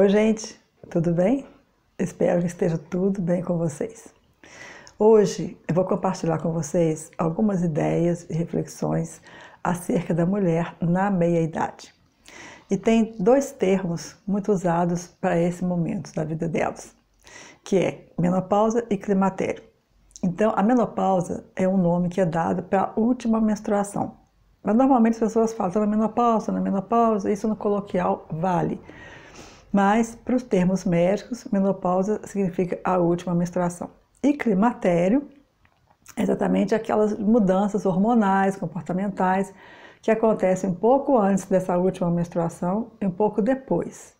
Oi, gente, tudo bem? Espero que esteja tudo bem com vocês. Hoje eu vou compartilhar com vocês algumas ideias e reflexões acerca da mulher na meia-idade. E tem dois termos muito usados para esse momento da vida delas, que é menopausa e climatério. Então, a menopausa é um nome que é dado para a última menstruação. Mas normalmente as pessoas falam, na menopausa, na menopausa, isso no coloquial vale. Mas, para os termos médicos, menopausa significa a última menstruação. E climatério é exatamente aquelas mudanças hormonais, comportamentais, que acontecem um pouco antes dessa última menstruação e um pouco depois.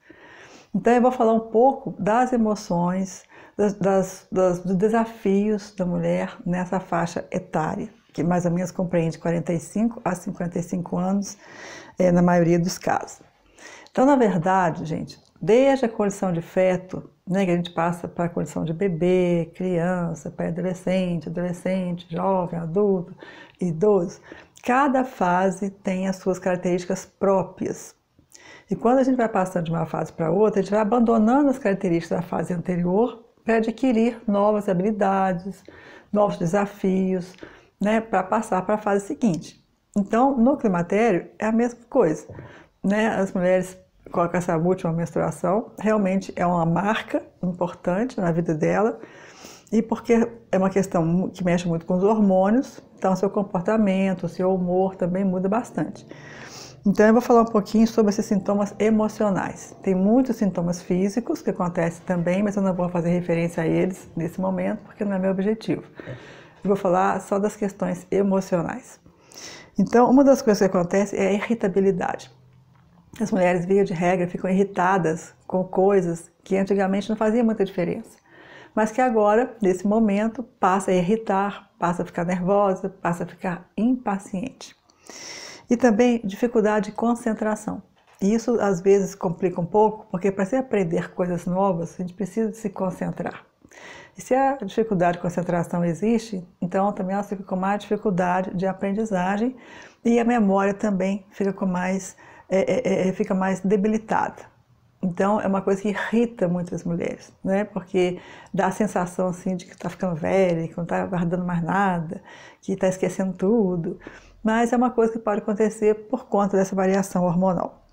Então, eu vou falar um pouco das emoções, das, das, das, dos desafios da mulher nessa faixa etária, que mais ou menos compreende 45 a 55 anos, é, na maioria dos casos. Então, na verdade, gente, desde a condição de feto, né, que a gente passa para a condição de bebê, criança, pré-adolescente, adolescente, jovem, adulto, idoso, cada fase tem as suas características próprias. E quando a gente vai passando de uma fase para outra, a gente vai abandonando as características da fase anterior para adquirir novas habilidades, novos desafios, né, para passar para a fase seguinte. Então, no climatério é a mesma coisa. Né? As mulheres com essa última menstruação realmente é uma marca importante na vida dela e porque é uma questão que mexe muito com os hormônios, então seu comportamento, seu humor também muda bastante. Então eu vou falar um pouquinho sobre esses sintomas emocionais. Tem muitos sintomas físicos que acontecem também, mas eu não vou fazer referência a eles nesse momento porque não é meu objetivo. Eu vou falar só das questões emocionais. Então, uma das coisas que acontece é a irritabilidade. As mulheres, via de regra, ficam irritadas com coisas que antigamente não faziam muita diferença, mas que agora, nesse momento, passa a irritar, passa a ficar nervosa, passa a ficar impaciente. E também dificuldade de concentração. E isso às vezes complica um pouco, porque para se aprender coisas novas, a gente precisa se concentrar. E se a dificuldade de concentração existe, então também ela fica com mais dificuldade de aprendizagem e a memória também fica com mais é, é, é, fica mais debilitada. Então é uma coisa que irrita muitas mulheres, né? Porque dá a sensação assim de que está ficando velha, que não está guardando mais nada, que está esquecendo tudo. Mas é uma coisa que pode acontecer por conta dessa variação hormonal.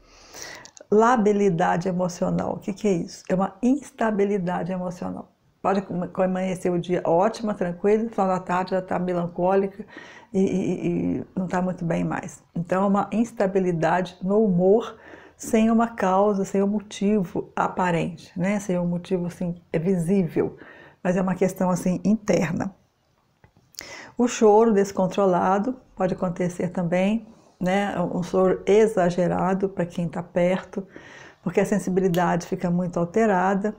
Labilidade emocional, o que, que é isso? É uma instabilidade emocional. Pode amanhecer o dia ótima, tranquila, no final da tarde já está melancólica e, e, e não está muito bem mais. Então, é uma instabilidade no humor sem uma causa, sem um motivo aparente, né? sem um motivo assim, é visível, mas é uma questão assim interna. O choro descontrolado pode acontecer também, né? um choro exagerado para quem está perto, porque a sensibilidade fica muito alterada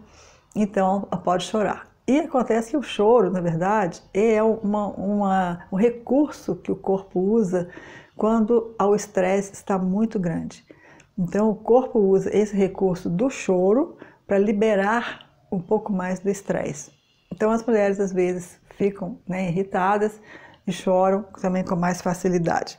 então pode chorar. E acontece que o choro, na verdade, é uma, uma, um recurso que o corpo usa quando o estresse está muito grande. Então o corpo usa esse recurso do choro para liberar um pouco mais do estresse. Então as mulheres às vezes ficam né, irritadas e choram também com mais facilidade.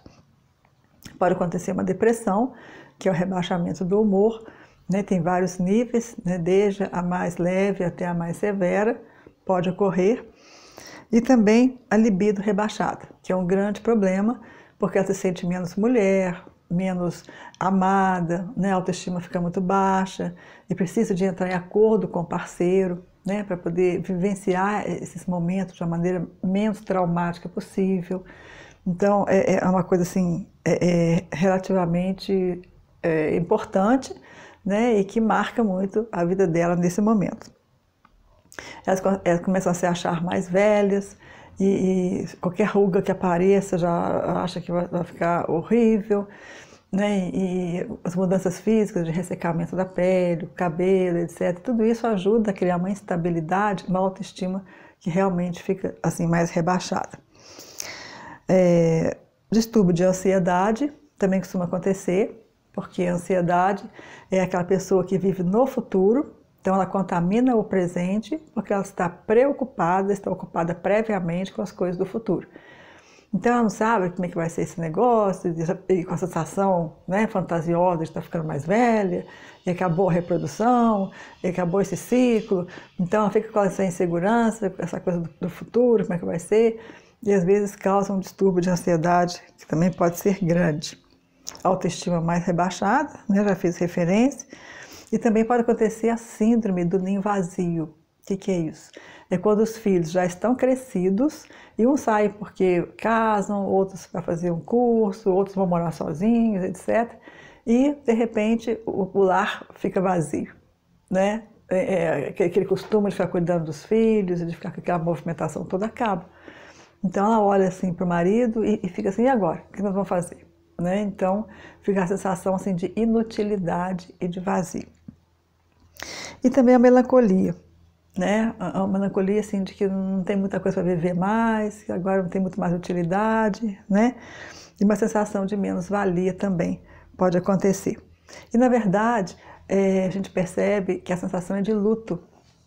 Pode acontecer uma depressão, que é o rebaixamento do humor, né, tem vários níveis, né, desde a mais leve até a mais severa, pode ocorrer. E também a libido rebaixada, que é um grande problema, porque ela se sente menos mulher, menos amada, né, a autoestima fica muito baixa e precisa de entrar em acordo com o parceiro, né, para poder vivenciar esses momentos de uma maneira menos traumática possível. Então, é, é uma coisa assim, é, é relativamente é, importante, né, e que marca muito a vida dela nesse momento. Elas, elas começam a se achar mais velhas e, e, qualquer ruga que apareça já acha que vai, vai ficar horrível, né, e as mudanças físicas de ressecamento da pele, cabelo, etc. Tudo isso ajuda a criar uma instabilidade, uma autoestima que realmente fica assim mais rebaixada. É, distúrbio de ansiedade também costuma acontecer, porque a ansiedade é aquela pessoa que vive no futuro, então ela contamina o presente porque ela está preocupada, está ocupada previamente com as coisas do futuro. Então ela não sabe como é que vai ser esse negócio, e com a sensação né, fantasiosa de estar ficando mais velha, e acabou a reprodução, e acabou esse ciclo. Então ela fica com essa insegurança, essa coisa do futuro, como é que vai ser, e às vezes causa um distúrbio de ansiedade, que também pode ser grande. Autoestima mais rebaixada, né, já fiz referência, e também pode acontecer a síndrome do ninho vazio. O que, que é isso? É quando os filhos já estão crescidos e uns saem porque casam, outros para fazer um curso, outros vão morar sozinhos, etc. E, de repente, o, lar fica vazio, né? É, é, aquele costume de ficar cuidando dos filhos, de ficar com aquela movimentação toda acaba. Então ela olha assim para o marido e, e, fica assim, e agora? O que nós vamos fazer? Né? Então fica a sensação assim, de inutilidade e de vazio. E também a melancolia né? Uma melancolia assim de que não tem muita coisa para viver mais, que agora não tem muito mais utilidade, né? E uma sensação de menos-valia também pode acontecer. E na verdade, é, a gente percebe que a sensação é de luto,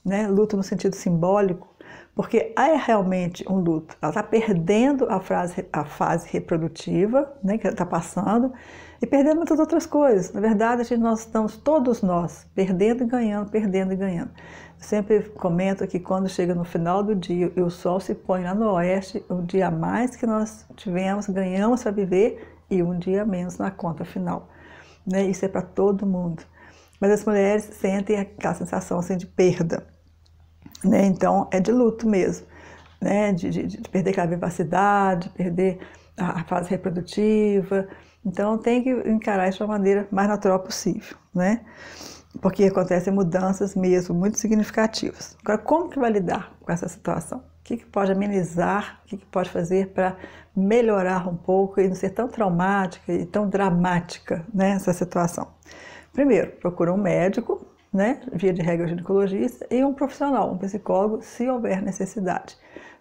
né? Luto no sentido simbólico, porque é realmente um luto. Ela está perdendo a, frase, a fase reprodutiva, né, que ela está passando, e perdendo muitas outras coisas. Na verdade, nós estamos, todos nós, perdendo e ganhando, perdendo e ganhando. Eu sempre comento que quando chega no final do dia e o sol se põe lá no oeste, o dia a mais que nós tivemos, ganhamos para viver e um dia menos na conta final. Né? Isso é para todo mundo. Mas as mulheres sentem aquela sensação assim, de perda. Né? Então é de luto mesmo, né? de, de, de perder aquela vivacidade, de perder a fase reprodutiva. Então tem que encarar isso uma maneira mais natural possível. Né? porque acontecem mudanças mesmo muito significativas. Agora, como que vai lidar com essa situação? O que, que pode amenizar, o que, que pode fazer para melhorar um pouco e não ser tão traumática e tão dramática né, essa situação? Primeiro, procura um médico, né, via de regra ginecologista, e um profissional, um psicólogo, se houver necessidade.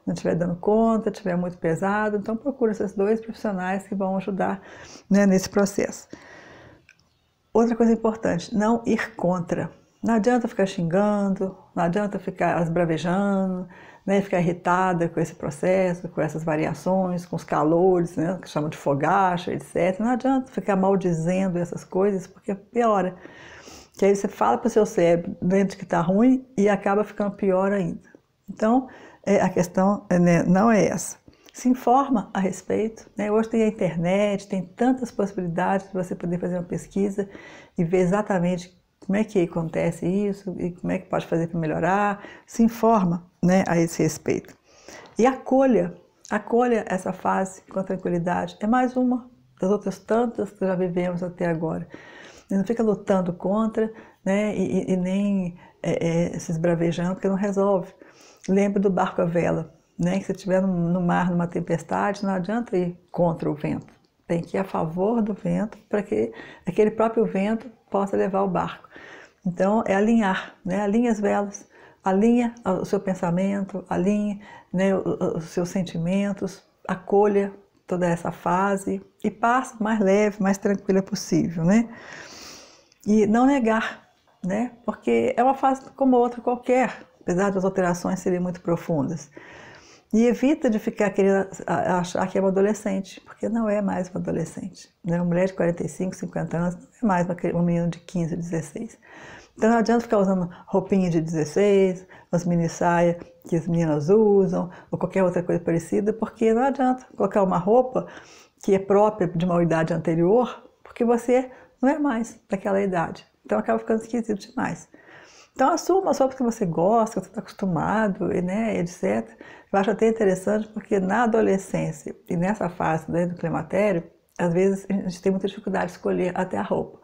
Não estiver dando conta, estiver muito pesado, então procura esses dois profissionais que vão ajudar né, nesse processo. Outra coisa importante, não ir contra. Não adianta ficar xingando, não adianta ficar esbravejando, né, ficar irritada com esse processo, com essas variações, com os calores, né, que chamam de fogacha, etc. Não adianta ficar maldizendo essas coisas, porque piora. Que aí você fala para o seu cérebro dentro que está ruim e acaba ficando pior ainda. Então, é, a questão é, né, não é essa se informa a respeito. Né? Hoje tem a internet, tem tantas possibilidades de você poder fazer uma pesquisa e ver exatamente como é que acontece isso e como é que pode fazer para melhorar. Se informa né, a esse respeito. E acolha, acolha essa fase com tranquilidade. É mais uma das outras tantas que já vivemos até agora. Não fica lutando contra né, e, e nem é, é, se esbravejando, porque não resolve. Lembra do barco à vela né? Que se estiver no mar numa tempestade, não adianta ir contra o vento. Tem que ir a favor do vento para que aquele próprio vento possa levar o barco. Então, é alinhar, né? Alinha as velas, alinha o seu pensamento, alinhe né, os seus sentimentos, acolha toda essa fase e passe mais leve, mais tranquila possível, né? E não negar, né? Porque é uma fase como outra qualquer, apesar das alterações serem muito profundas. E evita de ficar querendo achar que é uma adolescente, porque não é mais uma adolescente. Né? Uma mulher de 45, 50 anos não é mais uma, uma menina de 15, 16. Então não adianta ficar usando roupinha de 16, umas mini saia que as meninas usam, ou qualquer outra coisa parecida, porque não adianta colocar uma roupa que é própria de uma idade anterior, porque você não é mais daquela idade. Então acaba ficando esquisito demais. Então assuma só porque você gosta, você está acostumado, né, etc. Eu acho até interessante porque na adolescência e nessa fase né, do climatério, às vezes a gente tem muita dificuldade de escolher até a roupa.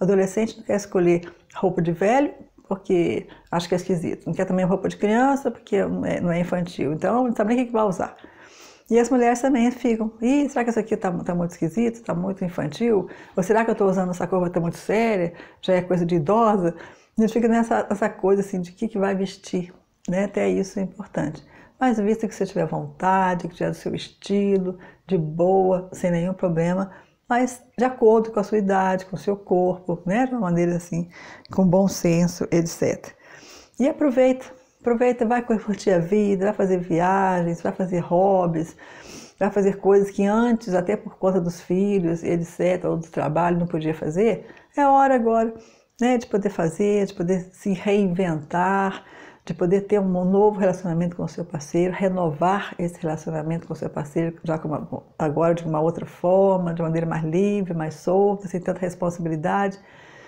O adolescente não quer escolher roupa de velho porque acha que é esquisito. Não quer também roupa de criança porque não é, não é infantil. Então não sabe nem o que vai usar. E as mulheres também ficam, Ih, será que isso aqui está tá muito esquisito, está muito infantil? Ou será que eu estou usando essa cor está muito séria, já é coisa de idosa? A gente fica nessa, nessa coisa assim de que, que vai vestir, né? Até isso é importante. Mas vista que você tiver vontade, que tiver o seu estilo, de boa, sem nenhum problema, mas de acordo com a sua idade, com o seu corpo, né? De uma maneira assim, com bom senso, etc. E aproveita, aproveita, vai curtir a vida, vai fazer viagens, vai fazer hobbies, vai fazer coisas que antes, até por conta dos filhos, etc., ou do trabalho, não podia fazer, é hora agora né, de poder fazer, de poder se reinventar, de poder ter um novo relacionamento com o seu parceiro, renovar esse relacionamento com o seu parceiro já uma, agora de uma outra forma, de maneira mais livre, mais solta, sem tanta responsabilidade.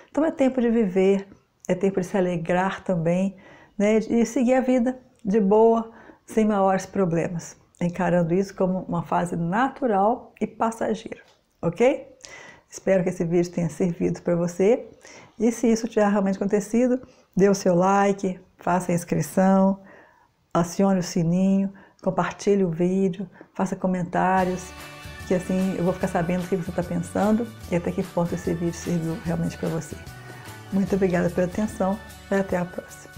Então é tempo de viver, é tempo de se alegrar também, né, e seguir a vida de boa, sem maiores problemas, encarando isso como uma fase natural e passageira, ok? Espero que esse vídeo tenha servido para você. E se isso tiver realmente acontecido, dê o seu like, faça a inscrição, acione o sininho, compartilhe o vídeo, faça comentários, que assim eu vou ficar sabendo o que você está pensando e até que ponto esse vídeo serviu realmente para você. Muito obrigada pela atenção e até a próxima.